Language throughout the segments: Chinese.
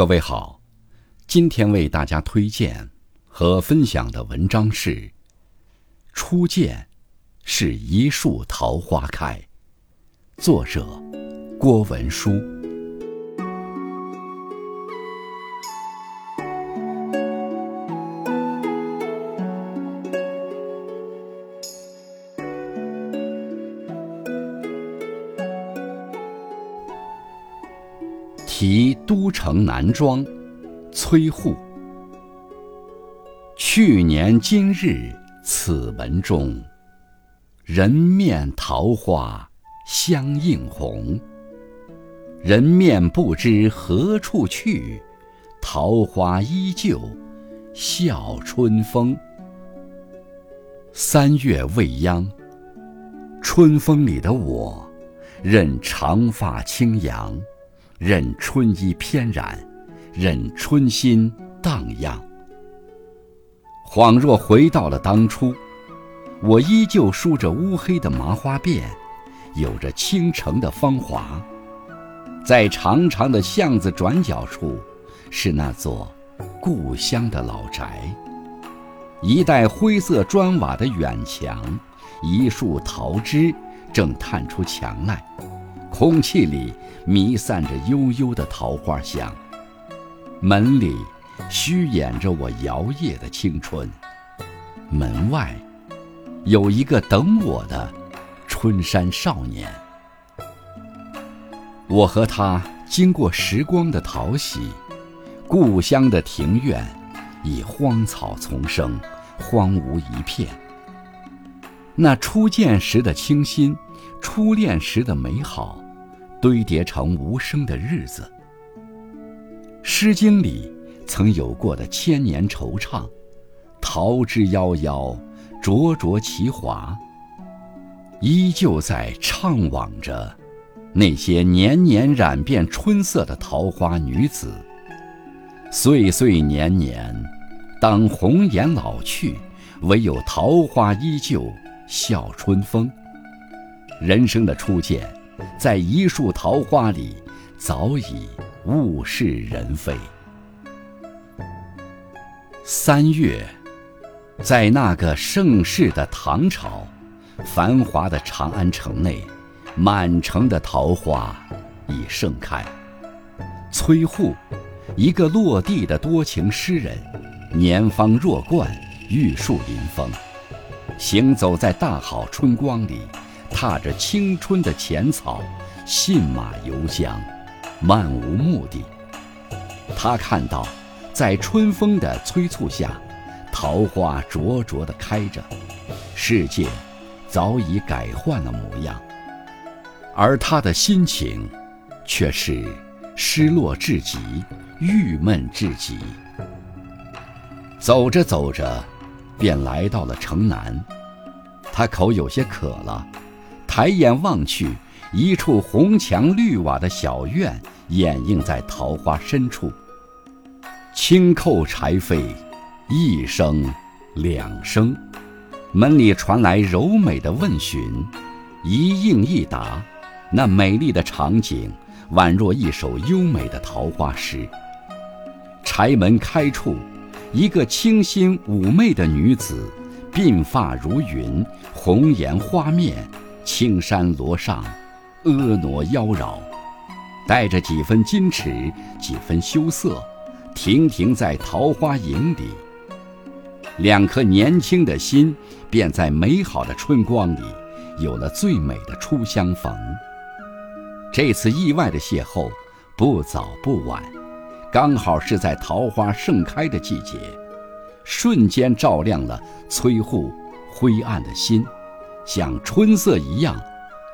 各位好，今天为大家推荐和分享的文章是《初见是一树桃花开》，作者郭文书。题都城南庄，崔护。去年今日此门中，人面桃花相映红。人面不知何处去，桃花依旧笑春风。三月未央，春风里的我，任长发轻扬。任春衣翩然，任春心荡漾。恍若回到了当初，我依旧梳着乌黑的麻花辫，有着倾城的芳华。在长长的巷子转角处，是那座故乡的老宅。一带灰色砖瓦的远墙，一束桃枝正探出墙来。空气里弥散着悠悠的桃花香，门里虚掩着我摇曳的青春，门外有一个等我的春山少年。我和他经过时光的淘洗，故乡的庭院已荒草丛生，荒芜一片。那初见时的清新，初恋时的美好。堆叠成无声的日子，《诗经》里曾有过的千年惆怅，桃之夭夭，灼灼其华，依旧在怅惘着那些年年染遍春色的桃花女子。岁岁年年，当红颜老去，唯有桃花依旧笑春风。人生的初见。在一树桃花里，早已物是人非。三月，在那个盛世的唐朝，繁华的长安城内，满城的桃花已盛开。崔护，一个落地的多情诗人，年方弱冠，玉树临风，行走在大好春光里。踏着青春的浅草，信马由缰，漫无目的。他看到，在春风的催促下，桃花灼灼地开着，世界早已改换了模样，而他的心情却是失落至极，郁闷至极。走着走着，便来到了城南，他口有些渴了。抬眼望去，一处红墙绿瓦的小院掩映在桃花深处。轻叩柴扉，一声，两声，门里传来柔美的问询，一应一答，那美丽的场景宛若一首优美的桃花诗。柴门开处，一个清新妩媚的女子，鬓发如云，红颜花面。青山罗裳，婀娜妖娆，带着几分矜持，几分羞涩，亭亭在桃花影里。两颗年轻的心，便在美好的春光里，有了最美的初相逢。这次意外的邂逅，不早不晚，刚好是在桃花盛开的季节，瞬间照亮了崔护灰暗的心。像春色一样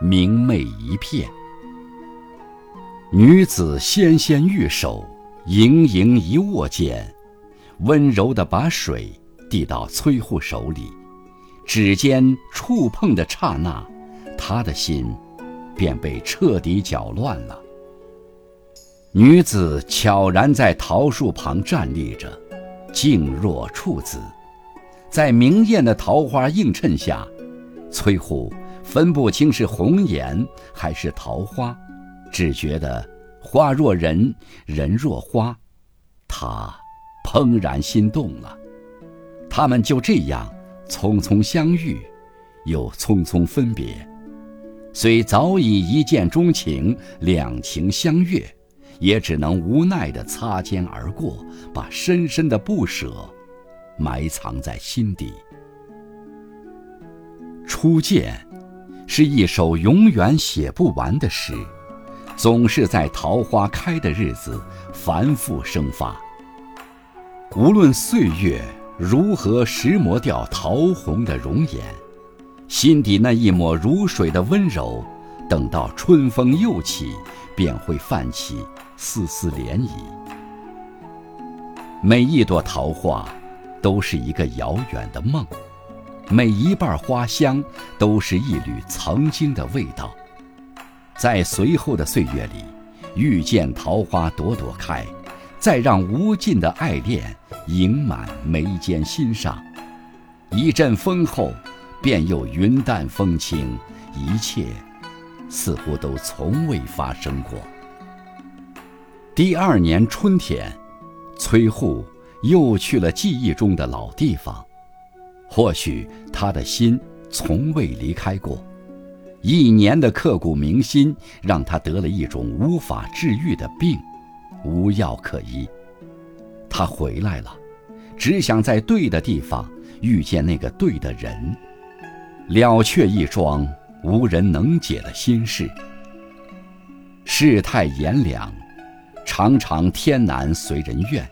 明媚一片。女子纤纤玉手，盈盈一握间，温柔地把水递到崔护手里。指尖触碰的刹那，他的心便被彻底搅乱了。女子悄然在桃树旁站立着，静若处子，在明艳的桃花映衬下。崔护分不清是红颜还是桃花，只觉得花若人，人若花，他怦然心动了。他们就这样匆匆相遇，又匆匆分别。虽早已一见钟情，两情相悦，也只能无奈地擦肩而过，把深深的不舍埋藏在心底。初见，是一首永远写不完的诗，总是在桃花开的日子繁复生发。无论岁月如何蚀磨掉桃红的容颜，心底那一抹如水的温柔，等到春风又起，便会泛起丝丝涟漪。每一朵桃花，都是一个遥远的梦。每一瓣花香，都是一缕曾经的味道。在随后的岁月里，遇见桃花朵朵开，再让无尽的爱恋盈满眉间心上。一阵风后，便又云淡风轻，一切似乎都从未发生过。第二年春天，崔护又去了记忆中的老地方。或许他的心从未离开过，一年的刻骨铭心让他得了一种无法治愈的病，无药可医。他回来了，只想在对的地方遇见那个对的人，了却一桩无人能解的心事。世态炎凉，常常天难随人愿。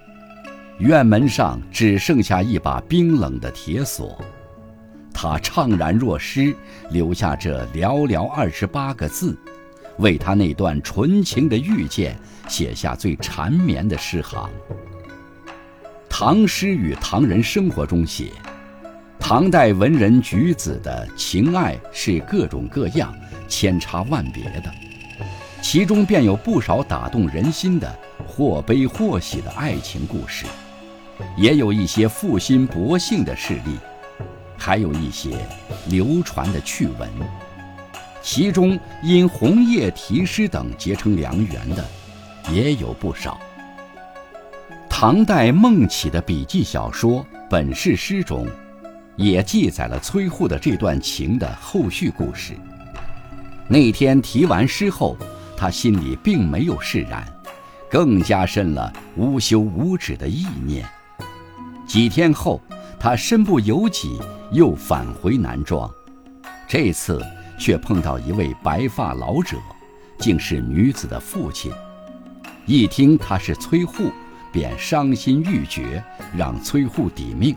院门上只剩下一把冰冷的铁锁，他怅然若失，留下这寥寥二十八个字，为他那段纯情的遇见写下最缠绵的诗行。唐诗与唐人生活中写，唐代文人举子的情爱是各种各样、千差万别的，其中便有不少打动人心的或悲或喜的爱情故事。也有一些负心薄幸的事例，还有一些流传的趣闻。其中因红叶题诗等结成良缘的，也有不少。唐代孟起的笔记小说《本事诗》中，也记载了崔护的这段情的后续故事。那天题完诗后，他心里并没有释然，更加深了无休无止的意念。几天后，他身不由己，又返回南庄。这次却碰到一位白发老者，竟是女子的父亲。一听他是崔护，便伤心欲绝，让崔护抵命。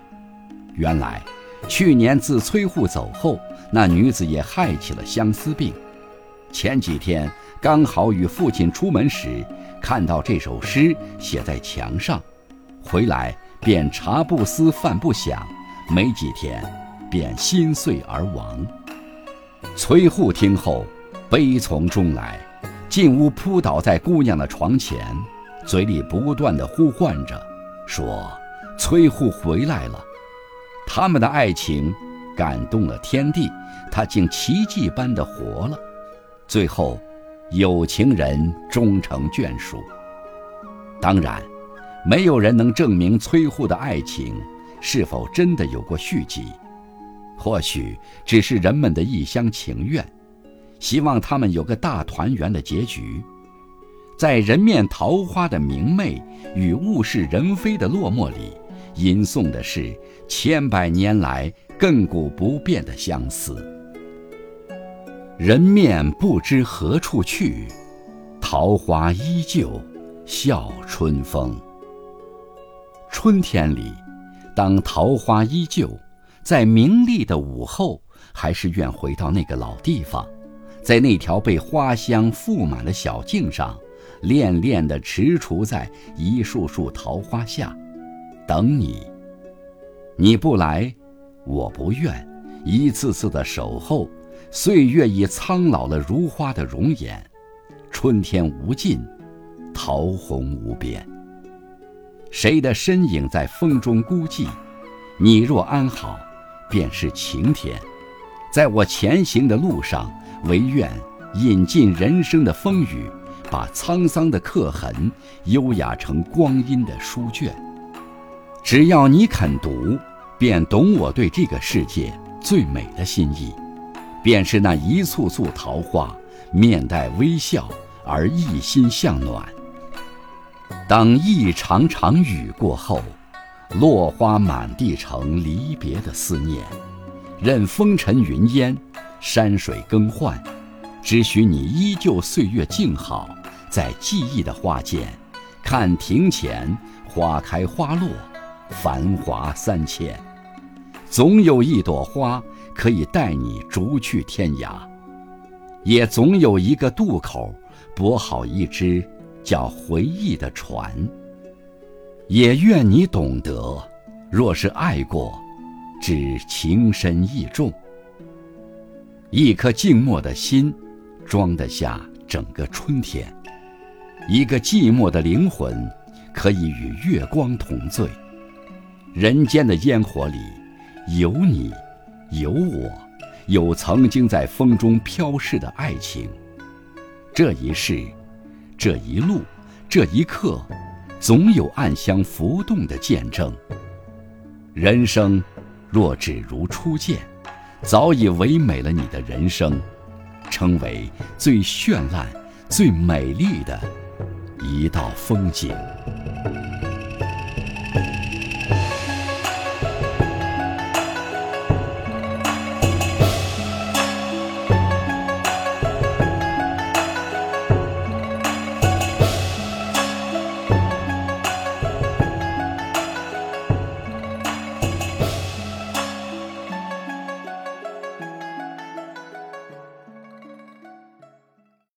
原来，去年自崔护走后，那女子也害起了相思病。前几天刚好与父亲出门时，看到这首诗写在墙上，回来。便茶不思饭不想，没几天，便心碎而亡。崔护听后，悲从中来，进屋扑倒在姑娘的床前，嘴里不断的呼唤着，说：“崔护回来了。”他们的爱情感动了天地，他竟奇迹般的活了。最后，有情人终成眷属。当然。没有人能证明崔护的爱情是否真的有过续集，或许只是人们的一厢情愿，希望他们有个大团圆的结局。在人面桃花的明媚与物是人非的落寞里，吟诵的是千百年来亘古不变的相思。人面不知何处去，桃花依旧笑春风。春天里，当桃花依旧，在明丽的午后，还是愿回到那个老地方，在那条被花香覆满的小径上，恋恋地踟蹰在一束束桃花下，等你。你不来，我不愿。一次次的守候，岁月已苍老了如花的容颜。春天无尽，桃红无边。谁的身影在风中孤寂？你若安好，便是晴天。在我前行的路上，唯愿饮尽人生的风雨，把沧桑的刻痕优雅成光阴的书卷。只要你肯读，便懂我对这个世界最美的心意，便是那一簇簇桃花，面带微笑而一心向暖。当一场场雨过后，落花满地成离别的思念，任风尘云烟，山水更换，只许你依旧岁月静好，在记忆的花间，看庭前花开花落，繁华三千，总有一朵花可以带你逐去天涯，也总有一个渡口，泊好一只叫回忆的船。也愿你懂得，若是爱过，只情深意重。一颗静默的心，装得下整个春天；一个寂寞的灵魂，可以与月光同醉。人间的烟火里，有你，有我，有曾经在风中飘逝的爱情。这一世，这一路，这一刻。总有暗香浮动的见证。人生，若只如初见，早已唯美了你的人生，成为最绚烂、最美丽的一道风景。